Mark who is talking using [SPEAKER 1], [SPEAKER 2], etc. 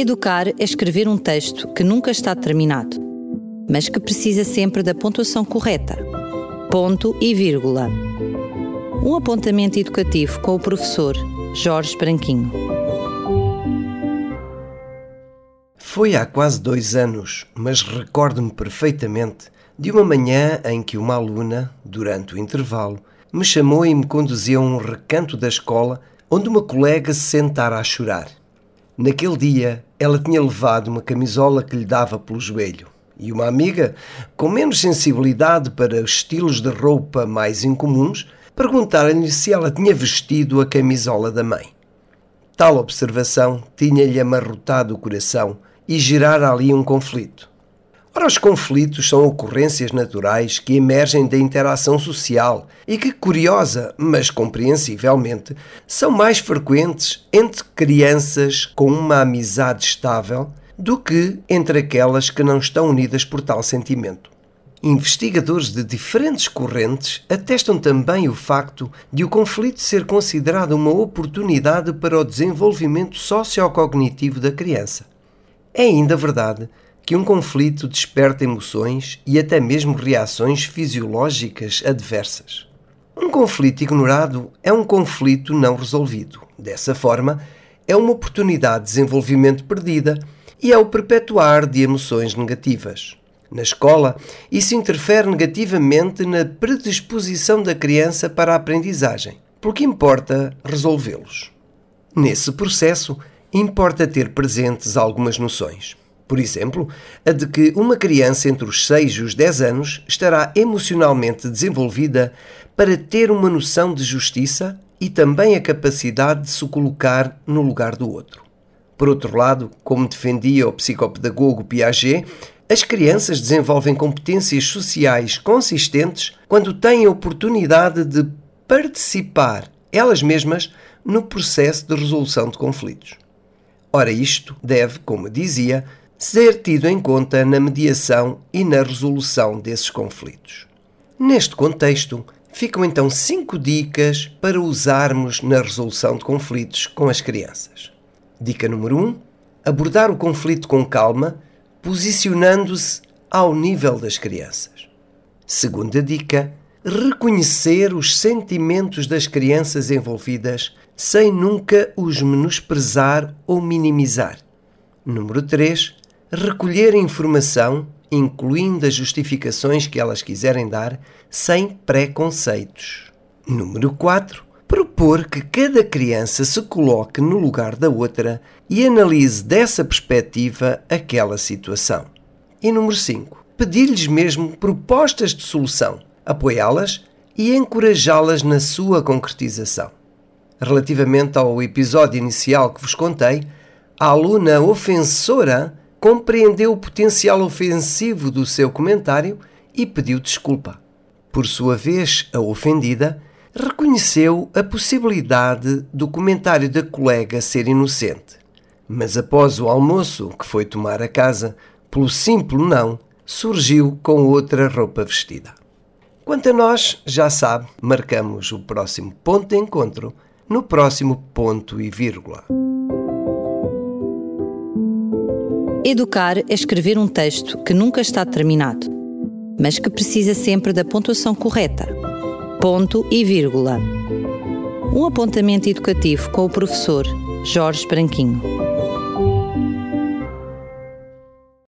[SPEAKER 1] Educar é escrever um texto que nunca está terminado, mas que precisa sempre da pontuação correta. Ponto e vírgula. Um apontamento educativo com o professor Jorge Branquinho.
[SPEAKER 2] Foi há quase dois anos, mas recordo-me perfeitamente de uma manhã em que uma aluna, durante o intervalo, me chamou e me conduziu a um recanto da escola onde uma colega se sentara a chorar. Naquele dia, ela tinha levado uma camisola que lhe dava pelo joelho e uma amiga, com menos sensibilidade para estilos de roupa mais incomuns, perguntaram-lhe se ela tinha vestido a camisola da mãe. Tal observação tinha-lhe amarrotado o coração e gerara ali um conflito. Ora, os conflitos são ocorrências naturais que emergem da interação social e que, curiosa, mas compreensivelmente, são mais frequentes entre crianças com uma amizade estável do que entre aquelas que não estão unidas por tal sentimento. Investigadores de diferentes correntes atestam também o facto de o conflito ser considerado uma oportunidade para o desenvolvimento sociocognitivo da criança. É ainda verdade que um conflito desperta emoções e até mesmo reações fisiológicas adversas. Um conflito ignorado é um conflito não resolvido. Dessa forma, é uma oportunidade de desenvolvimento perdida e é o perpetuar de emoções negativas. Na escola, isso interfere negativamente na predisposição da criança para a aprendizagem, porque importa resolvê-los. Nesse processo, importa ter presentes algumas noções. Por exemplo, a de que uma criança entre os 6 e os 10 anos estará emocionalmente desenvolvida para ter uma noção de justiça e também a capacidade de se colocar no lugar do outro. Por outro lado, como defendia o psicopedagogo Piaget, as crianças desenvolvem competências sociais consistentes quando têm a oportunidade de participar elas mesmas no processo de resolução de conflitos. Ora, isto deve, como dizia, ser tido em conta na mediação e na resolução desses conflitos. Neste contexto, ficam então cinco dicas para usarmos na resolução de conflitos com as crianças. Dica número 1: um, abordar o conflito com calma, posicionando-se ao nível das crianças. Segunda dica: reconhecer os sentimentos das crianças envolvidas sem nunca os menosprezar ou minimizar. Número 3: recolher informação, incluindo as justificações que elas quiserem dar, sem preconceitos. Número 4. Propor que cada criança se coloque no lugar da outra e analise dessa perspectiva aquela situação. E número 5. Pedir-lhes mesmo propostas de solução, apoiá-las e encorajá-las na sua concretização. Relativamente ao episódio inicial que vos contei, a aluna ofensora compreendeu o potencial ofensivo do seu comentário e pediu desculpa. Por sua vez, a ofendida reconheceu a possibilidade do comentário da colega ser inocente. Mas após o almoço que foi tomar a casa, pelo simples não, surgiu com outra roupa vestida. Quanto a nós, já sabe, marcamos o próximo ponto de encontro no próximo ponto e vírgula.
[SPEAKER 1] Educar é escrever um texto que nunca está terminado, mas que precisa sempre da pontuação correta. Ponto e vírgula. Um apontamento educativo com o professor Jorge Branquinho.